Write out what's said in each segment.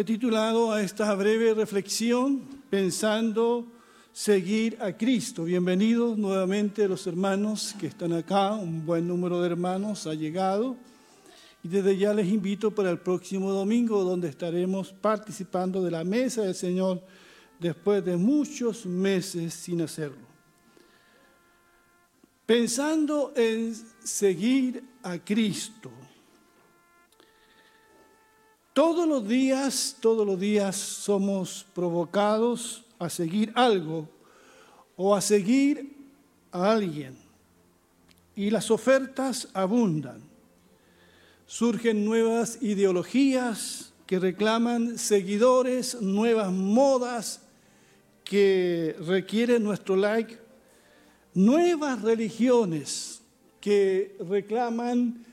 He titulado a esta breve reflexión pensando seguir a Cristo. Bienvenidos nuevamente los hermanos que están acá, un buen número de hermanos ha llegado. Y desde ya les invito para el próximo domingo, donde estaremos participando de la mesa del Señor después de muchos meses sin hacerlo. Pensando en seguir a Cristo. Todos los días, todos los días somos provocados a seguir algo o a seguir a alguien. Y las ofertas abundan. Surgen nuevas ideologías que reclaman seguidores, nuevas modas que requieren nuestro like, nuevas religiones que reclaman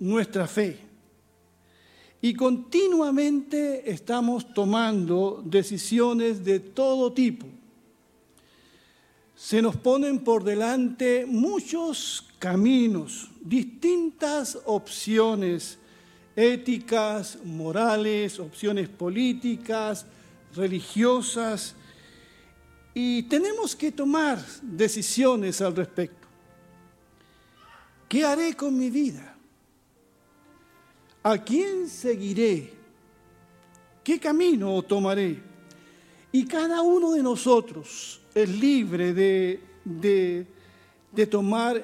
nuestra fe. Y continuamente estamos tomando decisiones de todo tipo. Se nos ponen por delante muchos caminos, distintas opciones éticas, morales, opciones políticas, religiosas, y tenemos que tomar decisiones al respecto. ¿Qué haré con mi vida? ¿A quién seguiré? ¿Qué camino tomaré? Y cada uno de nosotros es libre de, de, tomar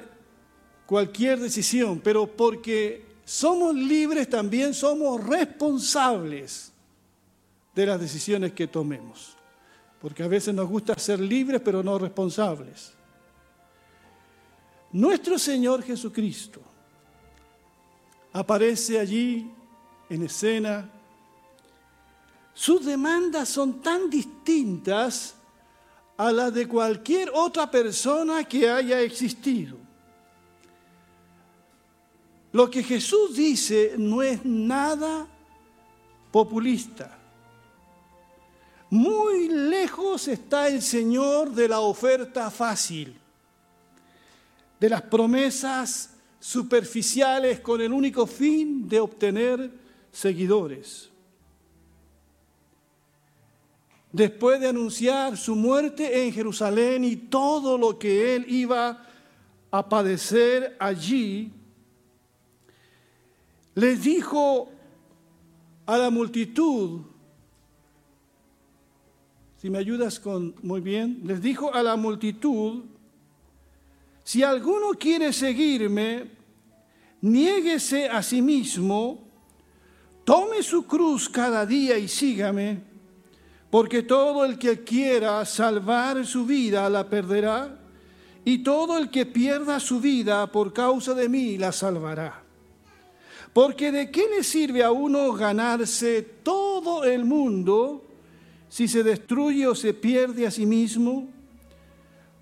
cualquier decisión, pero porque somos libres también somos responsables de las decisiones que tomemos. Porque a veces nos gusta ser libres, pero no responsables. Nuestro Señor Jesucristo aparece allí en escena. Sus demandas son tan distintas a las de cualquier otra persona que haya existido. Lo que Jesús dice no es nada populista. Muy lejos está el Señor de la oferta fácil, de las promesas superficiales con el único fin de obtener seguidores. Después de anunciar su muerte en Jerusalén y todo lo que él iba a padecer allí, les dijo a la multitud, si me ayudas con muy bien, les dijo a la multitud si alguno quiere seguirme, niéguese a sí mismo, tome su cruz cada día y sígame, porque todo el que quiera salvar su vida la perderá, y todo el que pierda su vida por causa de mí la salvará. Porque de qué le sirve a uno ganarse todo el mundo si se destruye o se pierde a sí mismo?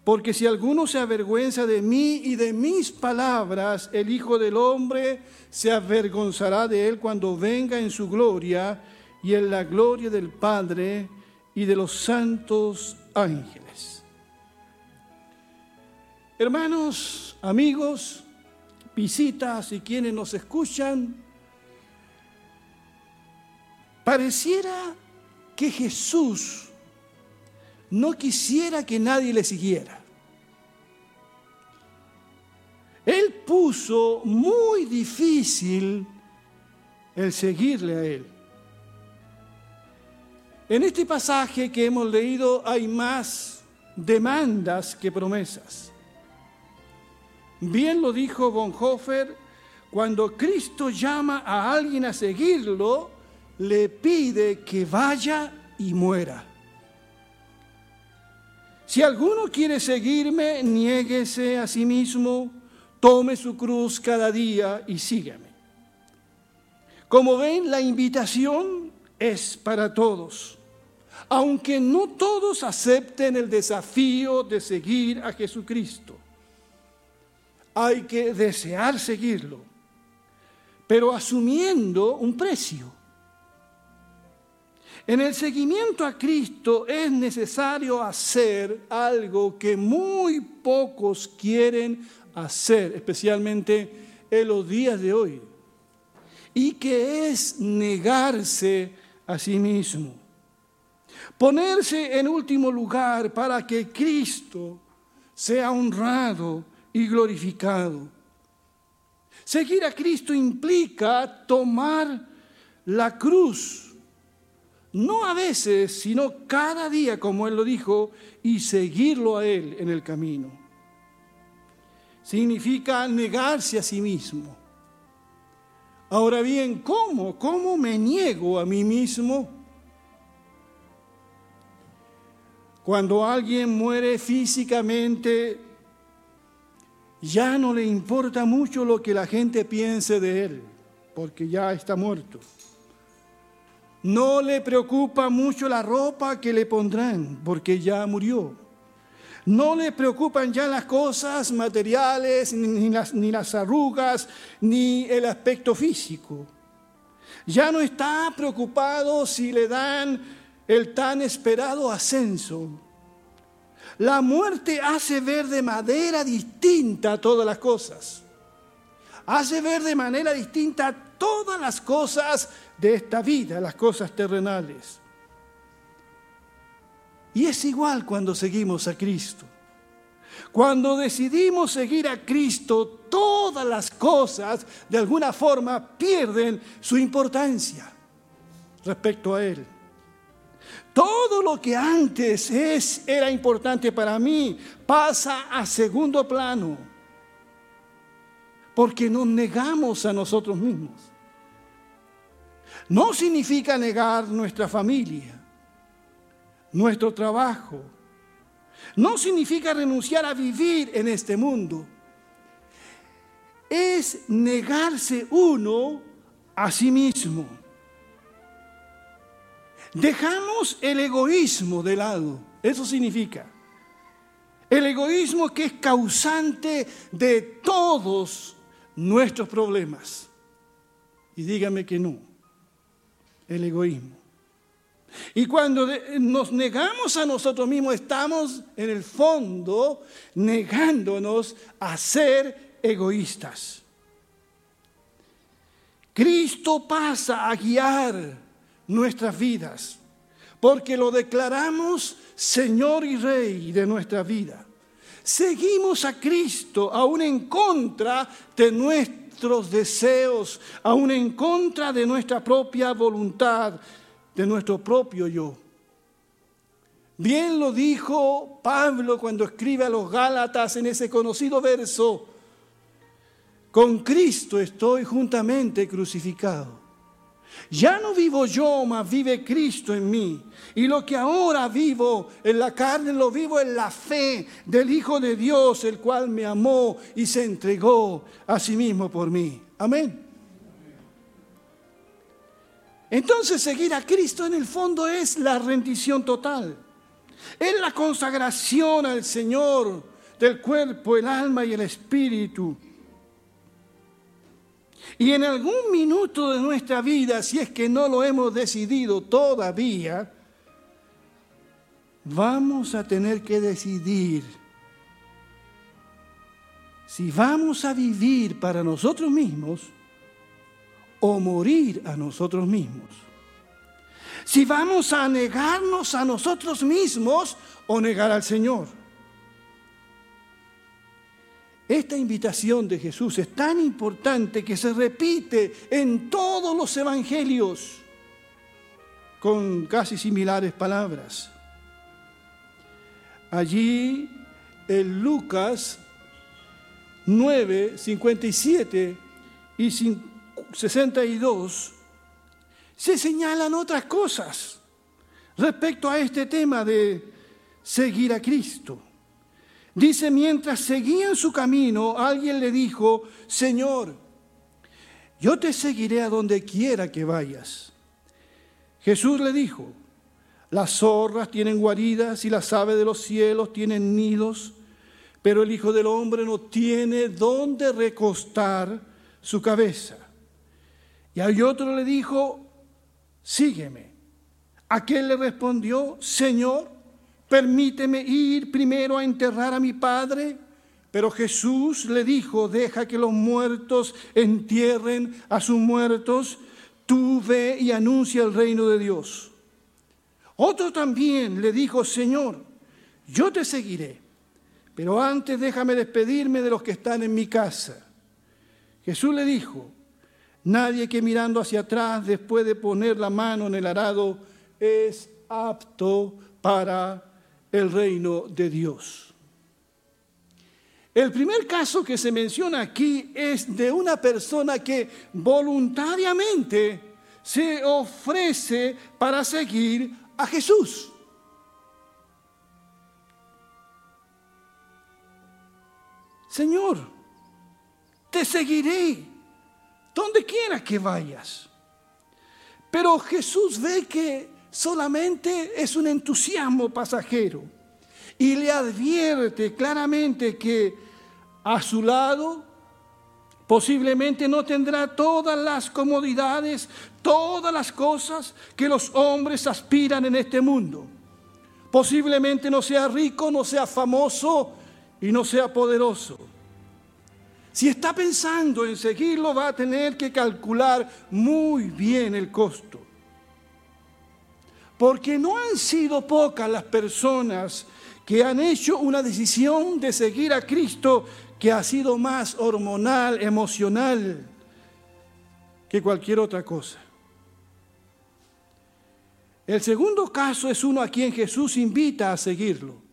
Porque si alguno se avergüenza de mí y de mis palabras, el Hijo del Hombre se avergonzará de él cuando venga en su gloria y en la gloria del Padre y de los santos ángeles. Hermanos, amigos, visitas y quienes nos escuchan, pareciera que Jesús no quisiera que nadie le siguiera. Puso muy difícil el seguirle a Él. En este pasaje que hemos leído hay más demandas que promesas. Bien lo dijo Bonhoeffer, cuando Cristo llama a alguien a seguirlo, le pide que vaya y muera. Si alguno quiere seguirme, niéguese a sí mismo, tome su cruz cada día y sígueme. Como ven, la invitación es para todos, aunque no todos acepten el desafío de seguir a Jesucristo. Hay que desear seguirlo, pero asumiendo un precio. En el seguimiento a Cristo es necesario hacer algo que muy pocos quieren hacer, especialmente en los días de hoy, y que es negarse a sí mismo. Ponerse en último lugar para que Cristo sea honrado y glorificado. Seguir a Cristo implica tomar la cruz, no a veces, sino cada día, como Él lo dijo, y seguirlo a Él en el camino. Significa negarse a sí mismo. Ahora bien, ¿cómo? ¿Cómo me niego a mí mismo? Cuando alguien muere físicamente, ya no le importa mucho lo que la gente piense de él, porque ya está muerto. No le preocupa mucho la ropa que le pondrán, porque ya murió. No le preocupan ya las cosas materiales, ni las, ni las arrugas, ni el aspecto físico. Ya no está preocupado si le dan el tan esperado ascenso. La muerte hace ver de manera distinta todas las cosas. Hace ver de manera distinta todas las cosas de esta vida, las cosas terrenales. Y es igual cuando seguimos a Cristo. Cuando decidimos seguir a Cristo, todas las cosas de alguna forma pierden su importancia respecto a Él. Todo lo que antes es, era importante para mí pasa a segundo plano, porque nos negamos a nosotros mismos. No significa negar nuestra familia, nuestro trabajo. No significa renunciar a vivir en este mundo. Es negarse uno a sí mismo. Dejamos el egoísmo de lado. Eso significa. El egoísmo que es causante de todos nuestros problemas. Y dígame que no. El egoísmo. Y cuando nos negamos a nosotros mismos, estamos en el fondo negándonos a ser egoístas. Cristo pasa a guiar nuestras vidas, porque lo declaramos Señor y Rey de nuestra vida. Seguimos a Cristo aún en contra de nuestros deseos, aún en contra de nuestra propia voluntad, de nuestro propio yo. Bien lo dijo Pablo cuando escribe a los Gálatas en ese conocido verso, con Cristo estoy juntamente crucificado. Ya no vivo yo, mas vive Cristo en mí. Y lo que ahora vivo en la carne, lo vivo en la fe del Hijo de Dios, el cual me amó y se entregó a sí mismo por mí. Amén. Entonces seguir a Cristo en el fondo es la rendición total. Es la consagración al Señor del cuerpo, el alma y el espíritu. Y en algún minuto de nuestra vida, si es que no lo hemos decidido todavía, vamos a tener que decidir si vamos a vivir para nosotros mismos o morir a nosotros mismos. Si vamos a negarnos a nosotros mismos o negar al Señor. Esta invitación de Jesús es tan importante que se repite en todos los evangelios con casi similares palabras. Allí en Lucas 9, 57 y 62 se señalan otras cosas respecto a este tema de seguir a Cristo. Dice, mientras seguían su camino, alguien le dijo, Señor, yo te seguiré a donde quiera que vayas. Jesús le dijo, las zorras tienen guaridas y las aves de los cielos tienen nidos, pero el Hijo del Hombre no tiene dónde recostar su cabeza. Y hay otro le dijo, sígueme. Aquel le respondió, Señor, permíteme ir primero a enterrar a mi padre. Pero Jesús le dijo, deja que los muertos entierren a sus muertos. tú ve y anuncia el reino de Dios. Otro también le dijo, Señor, yo te seguiré, pero antes déjame despedirme de los que están en mi casa. Jesús le dijo, nadie que mirando hacia atrás después de poner la mano en el arado es apto para el reino de Dios. El primer caso que se menciona aquí es de una persona que voluntariamente se ofrece para seguir a Jesús. Señor, te seguiré donde quiera que vayas. Pero Jesús ve que solamente es un entusiasmo pasajero y le advierte claramente que a su lado posiblemente no tendrá todas las comodidades, todas las cosas que los hombres aspiran en este mundo. Posiblemente no sea rico, no sea famoso y no sea poderoso. Si está pensando en seguirlo, va a tener que calcular muy bien el costo. Porque no han sido pocas las personas que han hecho una decisión de seguir a Cristo que ha sido más hormonal, emocional que cualquier otra cosa. El segundo caso es uno a quien Jesús invita a seguirlo.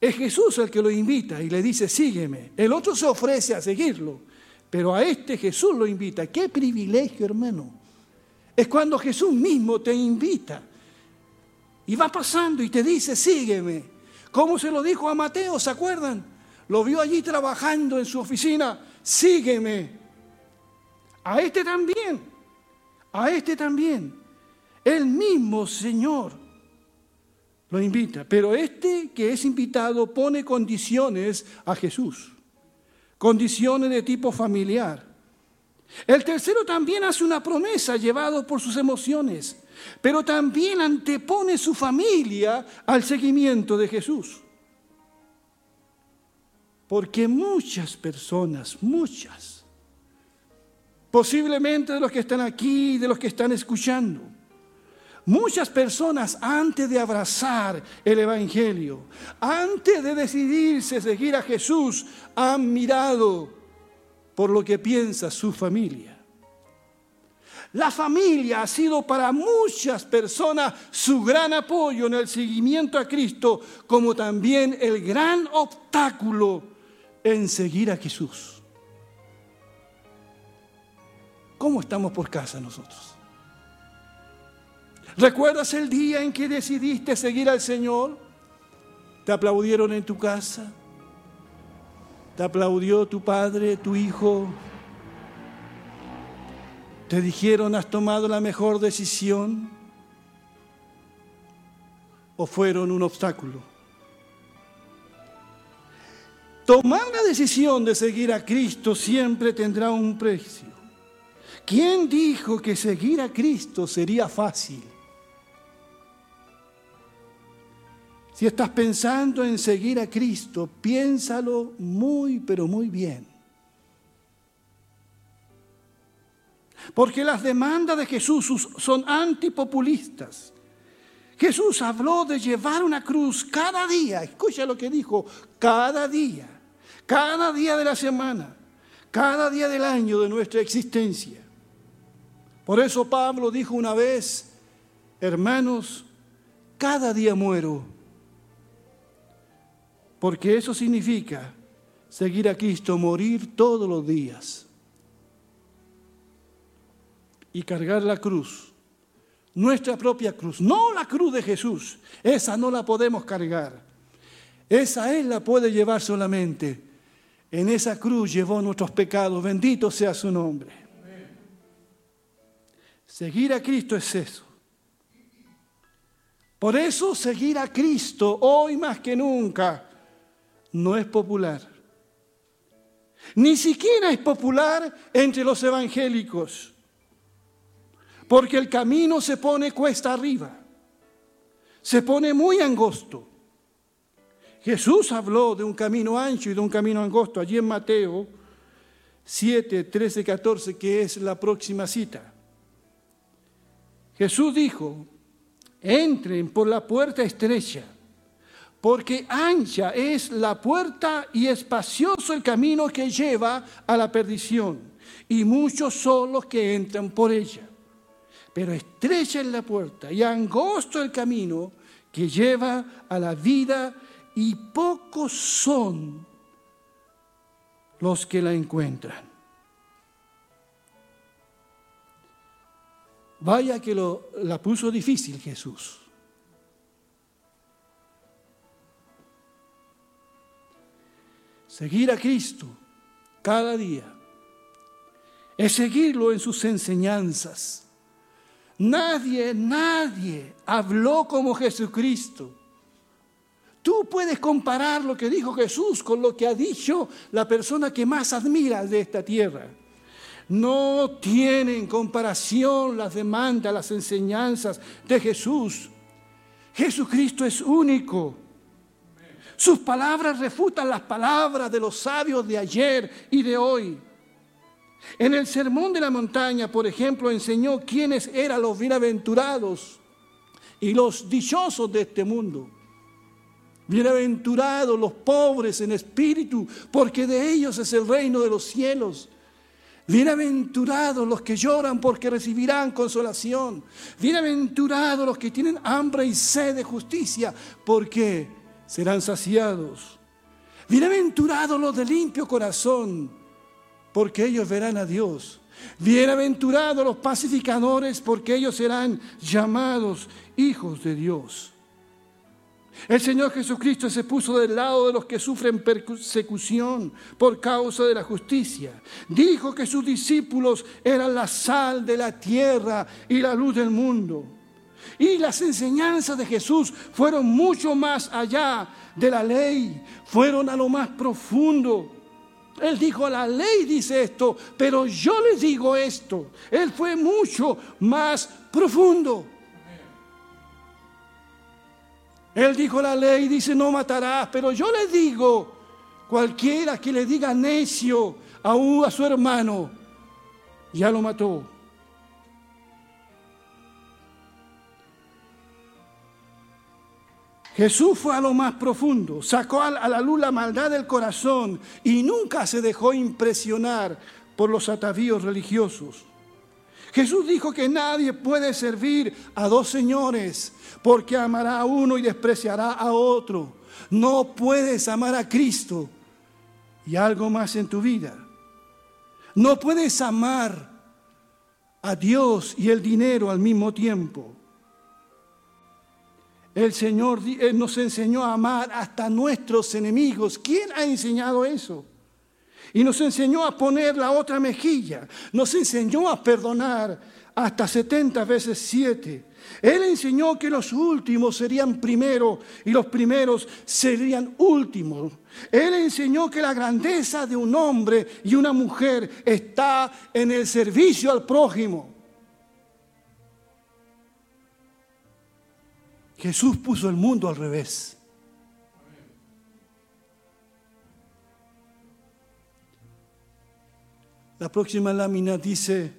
Es Jesús el que lo invita y le dice, sígueme. El otro se ofrece a seguirlo, pero a este Jesús lo invita. Qué privilegio, hermano. Es cuando Jesús mismo te invita. Y va pasando y te dice, sígueme. ¿Cómo se lo dijo a Mateo? ¿Se acuerdan? Lo vio allí trabajando en su oficina. Sígueme. A este también. A este también. El mismo Señor lo invita. Pero este que es invitado pone condiciones a Jesús, condiciones de tipo familiar. El tercero también hace una promesa llevado por sus emociones, pero también antepone su familia al seguimiento de Jesús. Porque muchas personas, muchas, posiblemente de los que están aquí, de los que están escuchando, Muchas personas antes de abrazar el Evangelio, antes de decidirse seguir a Jesús, han mirado por lo que piensa su familia. La familia ha sido para muchas personas su gran apoyo en el seguimiento a Cristo, como también el gran obstáculo en seguir a Jesús. ¿Cómo estamos por casa nosotros? ¿Recuerdas el día en que decidiste seguir al Señor? ¿Te aplaudieron en tu casa? ¿Te aplaudió tu padre, tu hijo? ¿Te dijeron has tomado la mejor decisión? ¿O fueron un obstáculo? Tomar la decisión de seguir a Cristo siempre tendrá un precio. ¿Quién dijo que seguir a Cristo sería fácil? Si estás pensando en seguir a Cristo, piénsalo muy, pero muy bien. Porque las demandas de Jesús son antipopulistas. Jesús habló de llevar una cruz cada día. Escucha lo que dijo, cada día, cada día de la semana, cada día del año de nuestra existencia. Por eso Pablo dijo una vez, hermanos, cada día muero porque eso significa seguir a Cristo, morir todos los días y cargar la cruz, nuestra propia cruz, no la cruz de Jesús, esa no la podemos cargar, esa Él la puede llevar solamente. En esa cruz llevó nuestros pecados, bendito sea su nombre. Seguir a Cristo es eso. Por eso seguir a Cristo hoy más que nunca no es popular. Ni siquiera es popular entre los evangélicos, porque el camino se pone cuesta arriba, se pone muy angosto. Jesús habló de un camino ancho y de un camino angosto allí en Mateo, 7, 13, 14, que es la próxima cita. Jesús dijo, entren por la puerta estrecha, porque ancha es la puerta y espacioso el camino que lleva a la perdición, y muchos son los que entran por ella. Pero estrecha es la puerta y angosto el camino que lleva a la vida, y pocos son los que la encuentran. Vaya que lo, la puso difícil Jesús. Seguir a Cristo cada día es seguirlo en sus enseñanzas. Nadie, nadie habló como Jesucristo. Tú puedes comparar lo que dijo Jesús con lo que ha dicho la persona que más admiras de esta tierra. No tienen comparación las demandas, las enseñanzas de Jesús. Jesucristo es único. Sus palabras refutan las palabras de los sabios de ayer y de hoy. En el Sermón de la Montaña, por ejemplo, enseñó quiénes eran los bienaventurados y los dichosos de este mundo. Bienaventurados los pobres en espíritu, porque de ellos es el reino de los cielos. Bienaventurados los que lloran porque recibirán consolación. Bienaventurados los que tienen hambre y sed de justicia porque serán saciados. Bienaventurados los de limpio corazón porque ellos verán a Dios. Bienaventurados los pacificadores porque ellos serán llamados hijos de Dios. El Señor Jesucristo se puso del lado de los que sufren persecución por causa de la justicia. Dijo que sus discípulos eran la sal de la tierra y la luz del mundo. Y las enseñanzas de Jesús fueron mucho más allá de la ley, fueron a lo más profundo. Él dijo, la ley dice esto, pero yo les digo esto. Él fue mucho más profundo. Él dijo la ley, dice no matarás, pero yo le digo, cualquiera que le diga necio aún a su hermano, ya lo mató. Jesús fue a lo más profundo, sacó a la luz la maldad del corazón y nunca se dejó impresionar por los atavíos religiosos. Jesús dijo que nadie puede servir a dos señores porque amará a uno y despreciará a otro. No puedes amar a Cristo y algo más en tu vida. No puedes amar a Dios y el dinero al mismo tiempo. El Señor nos enseñó a amar hasta nuestros enemigos. ¿Quién ha enseñado eso? Y nos enseñó a poner la otra mejilla. Nos enseñó a perdonar hasta 70 veces 7. Él enseñó que los últimos serían primero y los primeros serían últimos. Él enseñó que la grandeza de un hombre y una mujer está en el servicio al prójimo. Jesús puso el mundo al revés. La próxima lámina dice,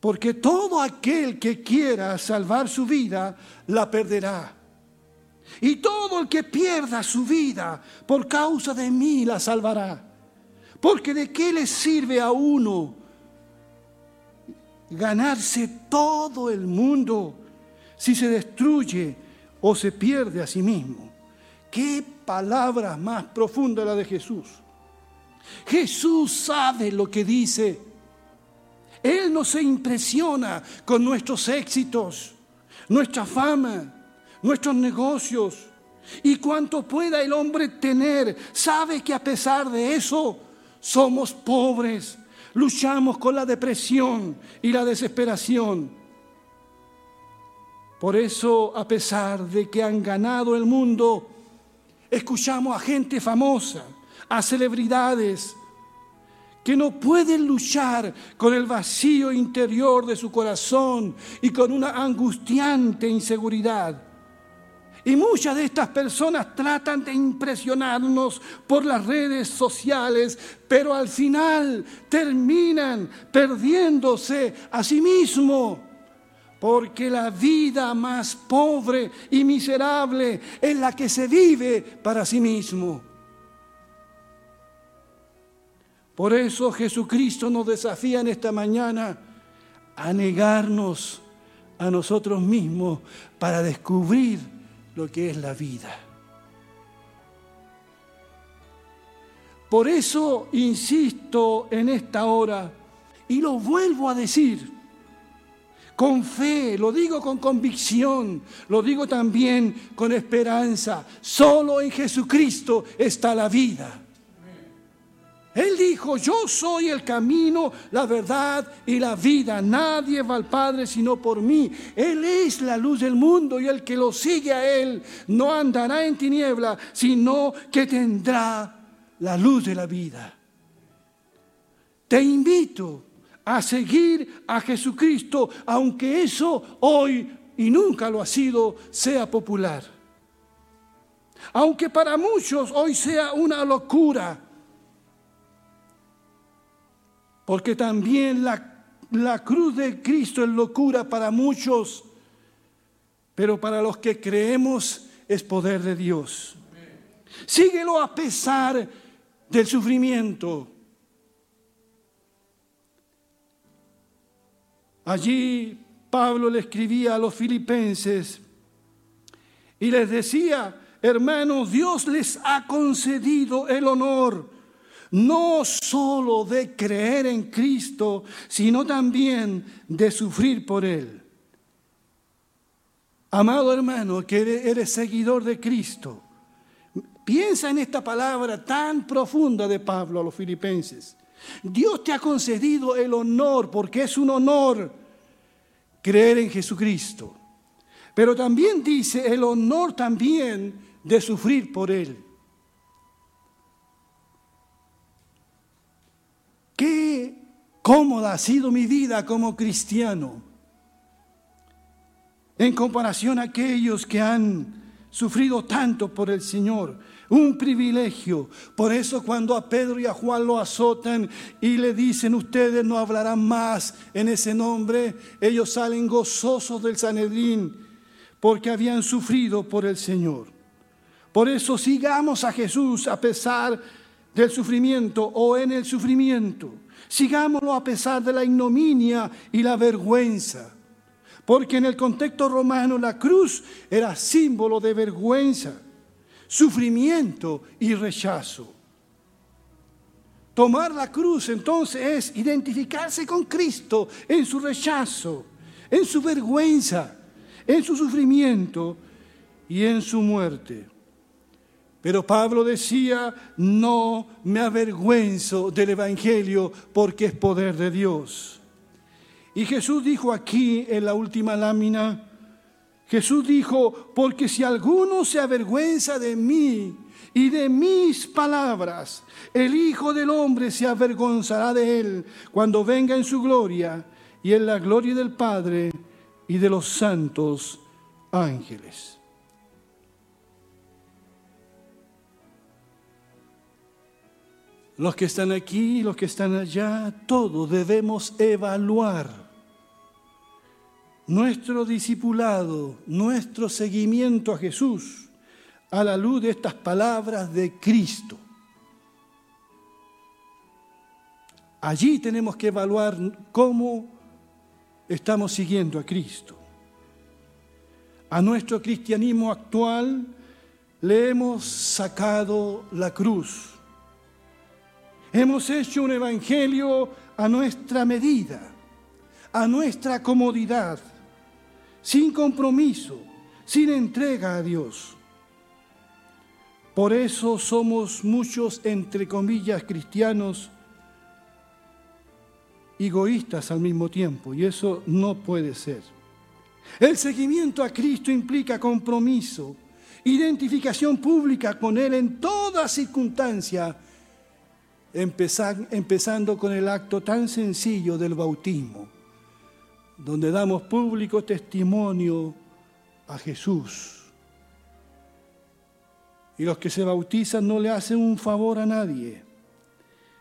porque todo aquel que quiera salvar su vida, la perderá. Y todo el que pierda su vida por causa de mí, la salvará. Porque de qué le sirve a uno ganarse todo el mundo si se destruye o se pierde a sí mismo. Qué palabra más profunda la de Jesús. Jesús sabe lo que dice. Él no se impresiona con nuestros éxitos, nuestra fama, nuestros negocios y cuanto pueda el hombre tener. Sabe que a pesar de eso somos pobres, luchamos con la depresión y la desesperación. Por eso, a pesar de que han ganado el mundo, escuchamos a gente famosa a celebridades que no pueden luchar con el vacío interior de su corazón y con una angustiante inseguridad. Y muchas de estas personas tratan de impresionarnos por las redes sociales, pero al final terminan perdiéndose a sí mismos. Porque la vida más pobre y miserable es la que se vive para sí mismo. Por eso Jesucristo nos desafía en esta mañana a negarnos a nosotros mismos para descubrir lo que es la vida. Por eso insisto en esta hora y lo vuelvo a decir con fe, lo digo con convicción, lo digo también con esperanza. Solo en Jesucristo está la vida. Él dijo, yo soy el camino, la verdad y la vida. Nadie va al Padre sino por mí. Él es la luz del mundo y el que lo sigue a Él no andará en tiniebla, sino que tendrá la luz de la vida. Te invito a seguir a Jesucristo, aunque eso hoy y nunca lo ha sido, sea popular. Aunque para muchos hoy sea una locura porque también la, la cruz de Cristo es locura para muchos, pero para los que creemos es poder de Dios. Síguelo a pesar del sufrimiento. Allí Pablo le escribía a los filipenses y les decía, hermanos, Dios les ha concedido el honor no solo de creer en Cristo, sino también de sufrir por Él. Amado hermano, que eres seguidor de Cristo, piensa en esta palabra tan profunda de Pablo a los filipenses. Dios te ha concedido el honor, porque es un honor creer en Jesucristo. Pero también dice el honor también de sufrir por Él. Qué cómoda ha sido mi vida como cristiano en comparación a aquellos que han sufrido tanto por el Señor. Un privilegio. Por eso cuando a Pedro y a Juan lo azotan y le dicen ustedes no hablarán más en ese nombre, ellos salen gozosos del Sanedrín porque habían sufrido por el Señor. Por eso sigamos a Jesús a pesar del sufrimiento o en el sufrimiento. Sigámoslo a pesar de la ignominia y la vergüenza. Porque en el contexto romano la cruz era símbolo de vergüenza, sufrimiento y rechazo. Tomar la cruz entonces es identificarse con Cristo en su rechazo, en su vergüenza, en su sufrimiento y en su muerte. Pero Pablo decía, no me avergüenzo del Evangelio porque es poder de Dios. Y Jesús dijo aquí en la última lámina, Jesús dijo, porque si alguno se avergüenza de mí y de mis palabras, el Hijo del Hombre se avergonzará de él cuando venga en su gloria y en la gloria del Padre y de los santos ángeles. los que están aquí, los que están allá, todos debemos evaluar nuestro discipulado, nuestro seguimiento a Jesús a la luz de estas palabras de Cristo. Allí tenemos que evaluar cómo estamos siguiendo a Cristo. A nuestro cristianismo actual le hemos sacado la cruz Hemos hecho un evangelio a nuestra medida, a nuestra comodidad, sin compromiso, sin entrega a Dios. Por eso somos muchos, entre comillas, cristianos egoístas al mismo tiempo, y eso no puede ser. El seguimiento a Cristo implica compromiso, identificación pública con Él en toda circunstancia empezando con el acto tan sencillo del bautismo, donde damos público testimonio a Jesús Y los que se bautizan no le hacen un favor a nadie,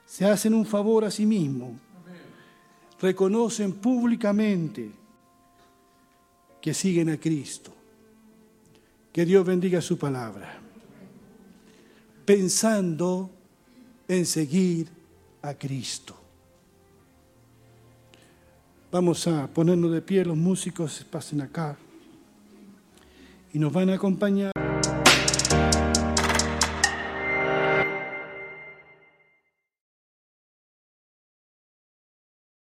se hacen un favor a sí mismos. Reconocen públicamente que siguen a Cristo. Que Dios bendiga su palabra. Pensando en seguir a Cristo. Vamos a ponernos de pie, los músicos pasen acá y nos van a acompañar.